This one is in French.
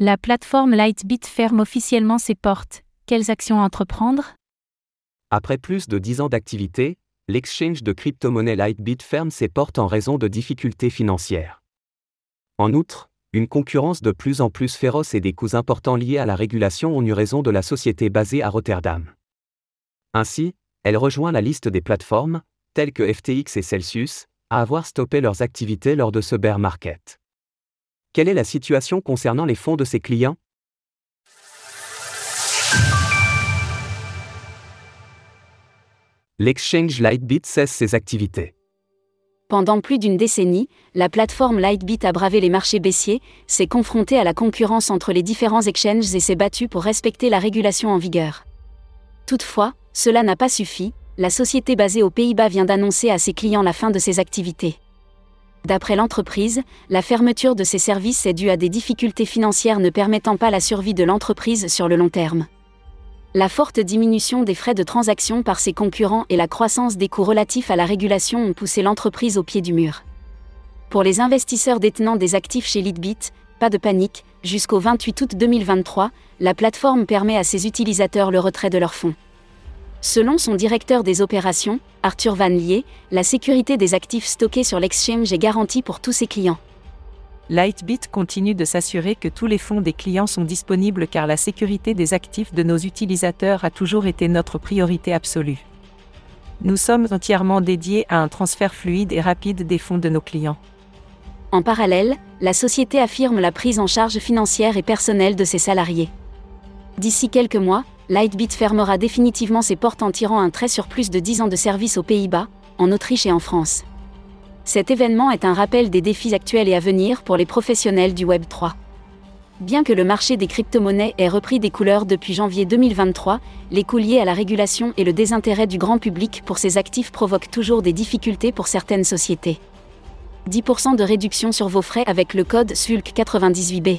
La plateforme Lightbit ferme officiellement ses portes. Quelles actions entreprendre? Après plus de 10 ans d'activité, l'exchange de crypto-monnaie Lightbit ferme ses portes en raison de difficultés financières. En outre, une concurrence de plus en plus féroce et des coûts importants liés à la régulation ont eu raison de la société basée à Rotterdam. Ainsi, elle rejoint la liste des plateformes, telles que FTX et Celsius, à avoir stoppé leurs activités lors de ce bear market. Quelle est la situation concernant les fonds de ses clients? L'exchange Lightbit cesse ses activités. Pendant plus d'une décennie, la plateforme Lightbit a bravé les marchés baissiers, s'est confrontée à la concurrence entre les différents exchanges et s'est battue pour respecter la régulation en vigueur. Toutefois, cela n'a pas suffi, la société basée aux Pays-Bas vient d'annoncer à ses clients la fin de ses activités. D'après l'entreprise, la fermeture de ses services est due à des difficultés financières ne permettant pas la survie de l'entreprise sur le long terme. La forte diminution des frais de transaction par ses concurrents et la croissance des coûts relatifs à la régulation ont poussé l'entreprise au pied du mur. Pour les investisseurs détenant des actifs chez Litbit, pas de panique, jusqu'au 28 août 2023, la plateforme permet à ses utilisateurs le retrait de leurs fonds. Selon son directeur des opérations, Arthur Van Lier, la sécurité des actifs stockés sur l'exchange est garantie pour tous ses clients. Lightbit continue de s'assurer que tous les fonds des clients sont disponibles car la sécurité des actifs de nos utilisateurs a toujours été notre priorité absolue. Nous sommes entièrement dédiés à un transfert fluide et rapide des fonds de nos clients. En parallèle, la société affirme la prise en charge financière et personnelle de ses salariés. D'ici quelques mois, Lightbit fermera définitivement ses portes en tirant un trait sur plus de 10 ans de service aux Pays-Bas, en Autriche et en France. Cet événement est un rappel des défis actuels et à venir pour les professionnels du Web 3. Bien que le marché des crypto-monnaies ait repris des couleurs depuis janvier 2023, les coûts liés à la régulation et le désintérêt du grand public pour ces actifs provoquent toujours des difficultés pour certaines sociétés. 10% de réduction sur vos frais avec le code SULC98B.